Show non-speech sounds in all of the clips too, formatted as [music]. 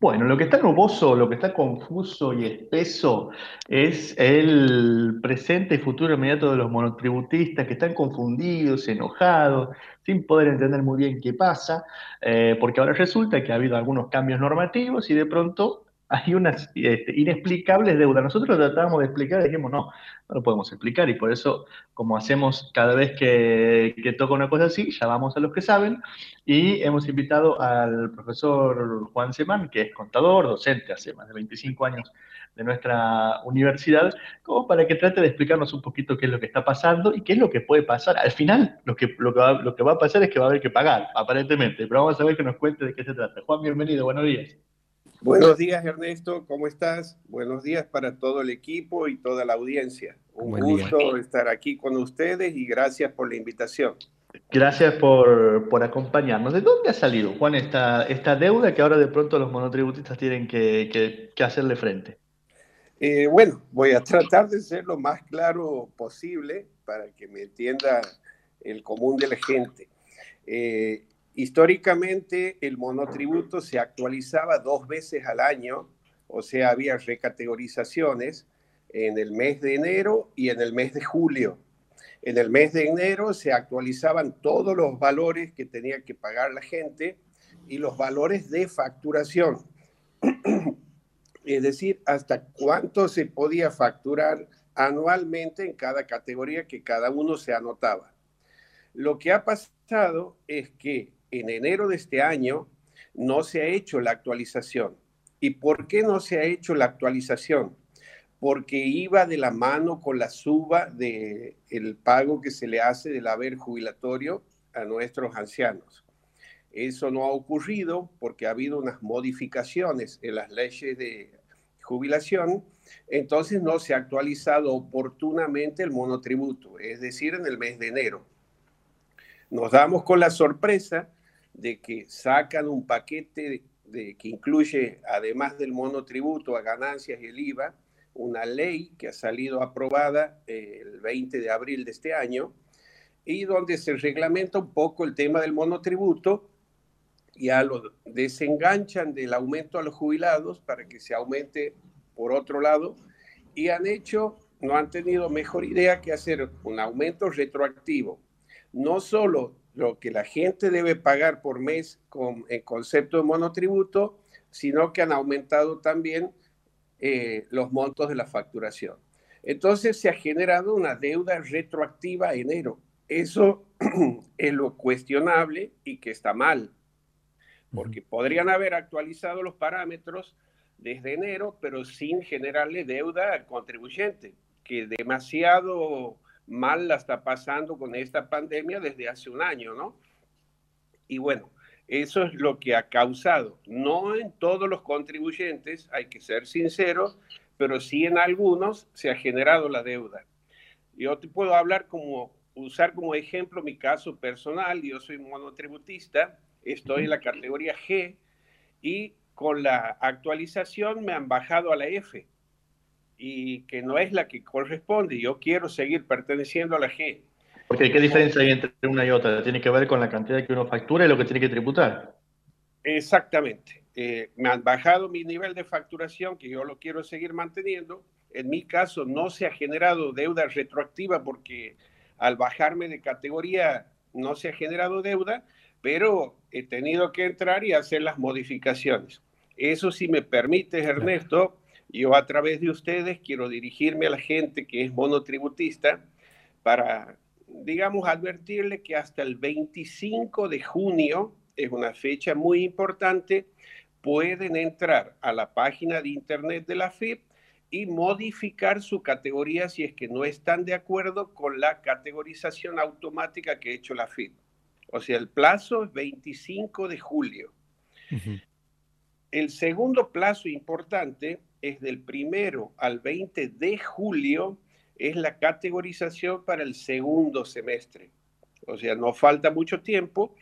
Bueno, lo que está nuboso, lo que está confuso y espeso es el presente y futuro inmediato de los monotributistas que están confundidos, enojados, sin poder entender muy bien qué pasa, eh, porque ahora resulta que ha habido algunos cambios normativos y de pronto hay unas este, inexplicables deudas. Nosotros tratábamos de explicar dijimos, no, no lo podemos explicar y por eso, como hacemos cada vez que, que toca una cosa así, llamamos a los que saben y hemos invitado al profesor Juan Semán, que es contador, docente hace más de 25 años de nuestra universidad, como para que trate de explicarnos un poquito qué es lo que está pasando y qué es lo que puede pasar. Al final, lo que, lo que, va, lo que va a pasar es que va a haber que pagar, aparentemente, pero vamos a ver que nos cuente de qué se trata. Juan, bienvenido, buenos días. Buenos días, Ernesto, ¿cómo estás? Buenos días para todo el equipo y toda la audiencia. Un gusto estar aquí con ustedes y gracias por la invitación. Gracias por, por, acompañarnos. ¿De dónde ha salido, Juan, esta, esta deuda que ahora de pronto los monotributistas tienen que, que, hacerle frente? Eh, bueno, voy a tratar de ser lo más claro posible para que me entienda el común de la gente. Eh, Históricamente el monotributo se actualizaba dos veces al año, o sea, había recategorizaciones en el mes de enero y en el mes de julio. En el mes de enero se actualizaban todos los valores que tenía que pagar la gente y los valores de facturación. es decir, hasta cuánto se podía facturar anualmente en cada categoría que cada uno se anotaba. Lo que ha pasado es que en enero de este año no se ha hecho la actualización. ¿Y por qué no se ha hecho la actualización? Porque iba de la mano con la suba del el pago que se le hace del haber jubilatorio a nuestros ancianos. Eso no ha ocurrido porque ha habido unas modificaciones en las leyes de jubilación, entonces no se ha actualizado oportunamente el monotributo, es decir, en el mes de enero. Nos damos con la sorpresa de que sacan un paquete de, que incluye, además del monotributo a ganancias y el IVA, una ley que ha salido aprobada eh, el 20 de abril de este año y donde se reglamenta un poco el tema del monotributo, ya lo desenganchan del aumento a los jubilados para que se aumente por otro lado y han hecho, no han tenido mejor idea que hacer un aumento retroactivo, no solo lo que la gente debe pagar por mes con el concepto de monotributo, sino que han aumentado también eh, los montos de la facturación. Entonces se ha generado una deuda retroactiva a enero. Eso [clears throat] es lo cuestionable y que está mal, porque podrían haber actualizado los parámetros desde enero, pero sin generarle deuda al contribuyente, que demasiado mal la está pasando con esta pandemia desde hace un año, ¿no? Y bueno, eso es lo que ha causado, no en todos los contribuyentes, hay que ser sinceros, pero sí en algunos se ha generado la deuda. Yo te puedo hablar como, usar como ejemplo mi caso personal, yo soy monotributista, estoy en la categoría G y con la actualización me han bajado a la F y que no es la que corresponde. Yo quiero seguir perteneciendo a la G. Porque ¿qué diferencia hay entre una y otra? Tiene que ver con la cantidad que uno factura y lo que tiene que tributar. Exactamente. Eh, me han bajado mi nivel de facturación, que yo lo quiero seguir manteniendo. En mi caso no se ha generado deuda retroactiva porque al bajarme de categoría no se ha generado deuda, pero he tenido que entrar y hacer las modificaciones. Eso sí me permite, Ernesto, yo a través de ustedes quiero dirigirme a la gente que es monotributista para, digamos, advertirle que hasta el 25 de junio, es una fecha muy importante, pueden entrar a la página de internet de la FIP y modificar su categoría si es que no están de acuerdo con la categorización automática que ha hecho la FIP. O sea, el plazo es 25 de julio. El segundo plazo importante es del primero al 20 de julio, es la categorización para el segundo semestre. O sea, no falta mucho tiempo,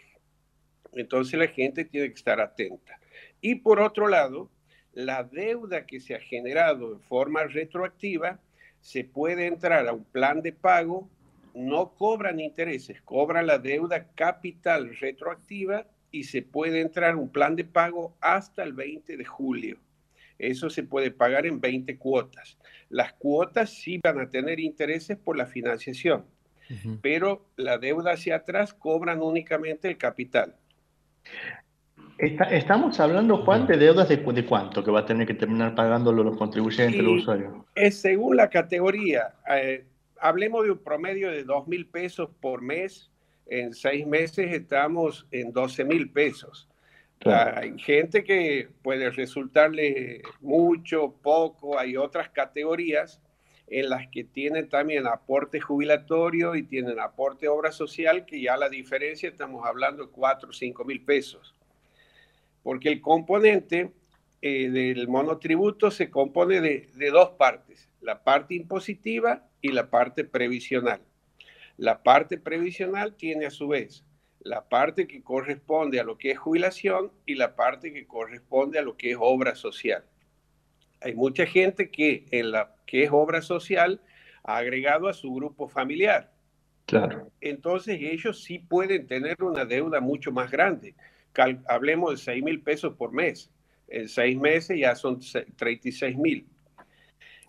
entonces la gente tiene que estar atenta. Y por otro lado, la deuda que se ha generado en forma retroactiva, se puede entrar a un plan de pago, no cobran intereses, cobran la deuda capital retroactiva y se puede entrar un plan de pago hasta el 20 de julio. Eso se puede pagar en 20 cuotas. Las cuotas sí van a tener intereses por la financiación, pero la deuda hacia atrás cobran únicamente el capital. estamos hablando, Juan, de deudas de, cuánto que va a tener que terminar pagándolo los contribuyentes, los usuarios. Es según la categoría. Eh, hablemos de un promedio de 2 mil pesos por mes. En seis meses estamos en 12 mil pesos. Hay gente que puede resultarle mucho, poco, hay otras categorías en las que tienen también aporte jubilatorio y tienen aporte obra social, que ya la diferencia estamos hablando de 4 o 5 mil pesos. Porque el componente eh, del monotributo se compone de, de dos partes, la parte impositiva y la parte previsional. La parte previsional tiene a su vez la parte que corresponde a lo que es jubilación y la parte que corresponde a lo que es obra social. Hay mucha gente que en la que es obra social ha agregado a su grupo familiar. Claro. Entonces ellos sí pueden tener una deuda mucho más grande. hablemos de 6 mil pesos por mes. En seis meses ya son 36 mil.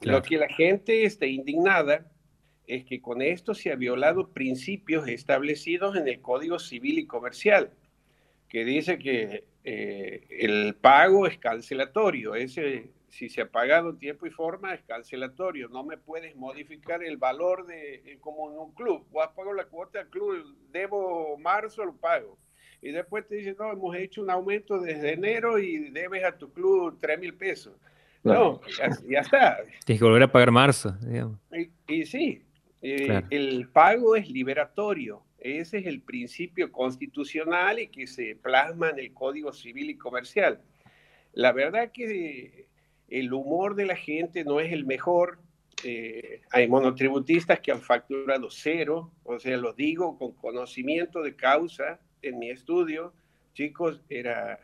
Lo que la gente está indignada es que con esto se ha violado principios establecidos en el Código Civil y Comercial, que dice que eh, el pago es cancelatorio. Ese, si se ha pagado en tiempo y forma, es cancelatorio. No me puedes modificar el valor de, como en un club. Vos pago la cuota del club, debo marzo, lo pago. Y después te dicen, no, hemos hecho un aumento desde enero y debes a tu club 3 mil pesos. No, ya, está. Tienes que volver a pagar marzo. Y, sí, eh, el pago es liberatorio. Ese es el principio constitucional y que se plasma en el Código Civil y Comercial. La verdad que el humor de la gente no es el mejor. Eh, hay monotributistas que han facturado cero, o sea, lo digo con conocimiento de causa en mi estudio. Chicos, era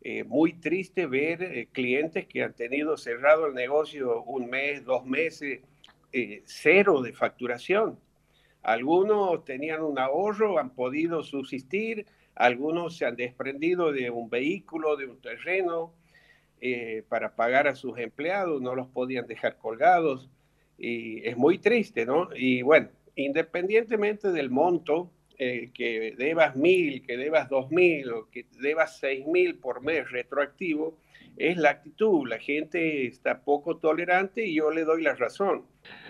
eh, muy triste ver eh, clientes que han tenido cerrado el negocio un mes, dos meses, eh, cero de facturación. Algunos tenían un ahorro, han podido subsistir, algunos se han desprendido de un vehículo, de un terreno, para pagar a sus empleados, no los podían dejar colgados. Y es muy triste, ¿no? Y bueno, independientemente del monto, eh, que debas mil, que debas dos mil o que debas seis mil por mes retroactivo, es la actitud. La gente está poco tolerante y yo le doy la razón.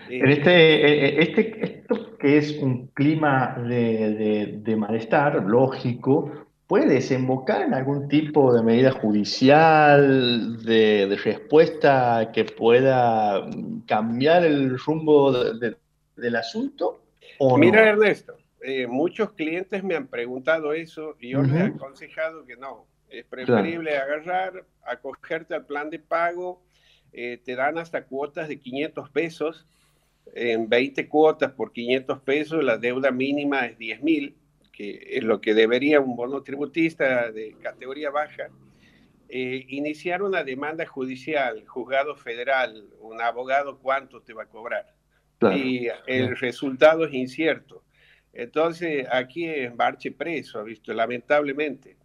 En este, eh, eh, este, esto que es un clima de, de, malestar lógico, puede desembocar en algún tipo de medida judicial, de, de respuesta que pueda cambiar el rumbo del asunto? ¿o Mira, Ernesto, eh, muchos clientes me han preguntado eso y yo les he aconsejado que no. Es preferible agarrar, acogerte al plan de pago, eh, te dan hasta cuotas de 500 pesos, en 20 cuotas por 500 pesos, la deuda mínima es 10 mil, que es lo que debería un bono tributista de categoría baja. Eh, iniciar una demanda judicial, juzgado federal, un abogado, ¿cuánto te va a cobrar? y el resultado es incierto. Entonces, aquí en Barche preso, ha visto, lamentablemente.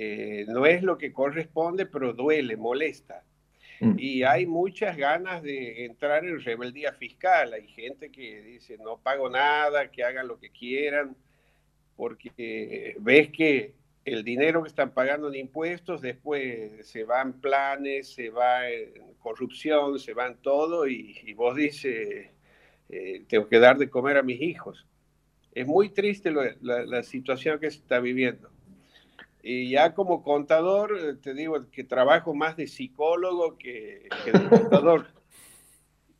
Eh, no es lo que corresponde, pero duele, molesta. Mm. Y hay muchas ganas de entrar en rebeldía fiscal. Hay gente que dice, no pago nada, que hagan lo que quieran, porque ves que el dinero que están pagando en impuestos después se va en planes, se va en corrupción, se va en todo, y, vos dices, eh, tengo que dar de comer a mis hijos. Es muy triste la, situación que se está viviendo. Y ya como contador, eh, te digo que trabajo más de psicólogo que, de contador.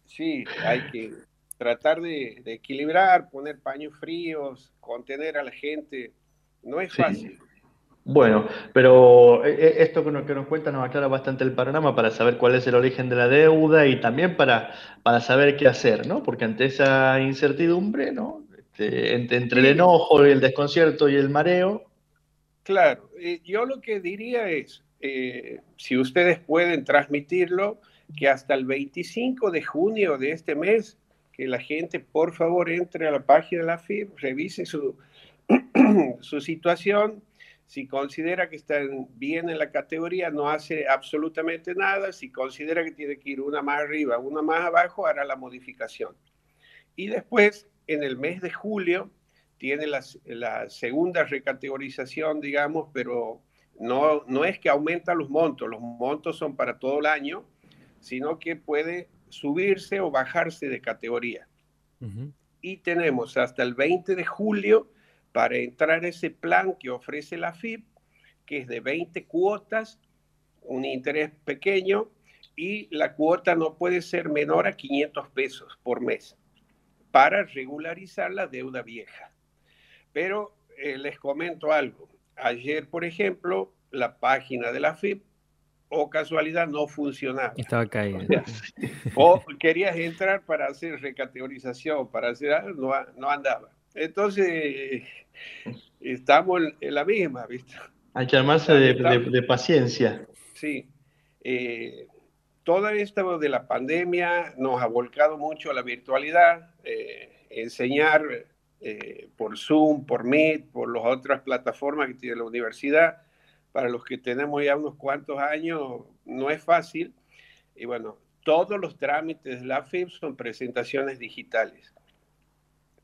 Sí, hay que tratar de, equilibrar, poner paños fríos, contener a la gente. No es fácil. Bueno, pero eh, eh, esto que nos, que nos cuenta nos aclara bastante el panorama para saber cuál es el origen de la deuda y también para, para saber qué hacer, ¿no? Porque ante esa incertidumbre, ¿no? Este, entre, el enojo, el desconcierto y el mareo. Claro, eh, yo lo que diría es, eh, si ustedes pueden transmitirlo, que hasta el 25 de junio de este mes, que la gente por favor entre a la página de la FIB, revise su, [clears throat] su situación, Si considera que están bien en la categoría, no hace absolutamente nada. Si considera que tiene que ir una más arriba, una más abajo, hará la modificación. Y después, en el mes de julio, tiene la, la segunda recategorización, digamos, pero no, no es que aumenta los montos, los montos son para todo el año, sino que puede subirse o bajarse de categoría. Y tenemos hasta el 20 de julio para entrar ese plan que ofrece la FIP, que es de 20 cuotas, un interés pequeño, y la cuota no puede ser menor a 500 pesos por mes para regularizar la deuda vieja. Pero eh, les comento algo. Ayer, por ejemplo, la página de la FIP, o casualidad, no funcionaba. Estaba caída. [laughs] O, querías entrar para hacer recategorización, para hacer algo, no, no andaba. Entonces, estamos en la misma, ¿viste? Hay que armarse de, paciencia. Sí. Eh, todo esto de la pandemia nos ha volcado mucho a la virtualidad, eh, enseñar eh, por Zoom, por Meet, por las otras plataformas que tiene la universidad. Para los que tenemos ya unos cuantos años, no es fácil. Y bueno, todos los trámites de la FIP son presentaciones digitales.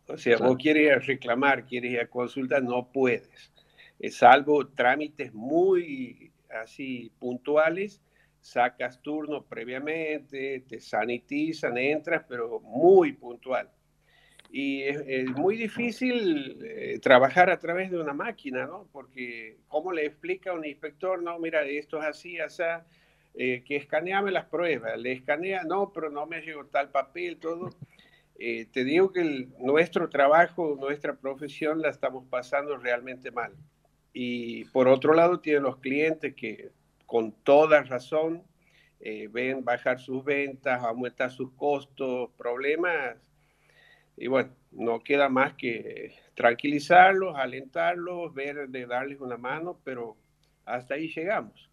O sea, vos quieres reclamar, quieres ir a consulta, no puedes. Es salvo trámites muy así puntuales, sacas turno previamente, te sanitizan, entras, pero muy puntual. Y es, muy difícil eh, trabajar a través de una máquina, ¿no? Porque ¿cómo le explica a un inspector? No, mira, esto es así, así, eh, que escaneame las pruebas. Le escanea, no, pero no me llegó tal papel, todo. Eh, te digo que nuestro trabajo, nuestra profesión la estamos pasando realmente mal. Y por otro lado, tienen los clientes que con toda razón eh, ven bajar sus ventas, aumentar sus costos, problemas. Y bueno, no queda más que tranquilizarlos, alentarlos, ver de darles una mano, pero hasta ahí llegamos.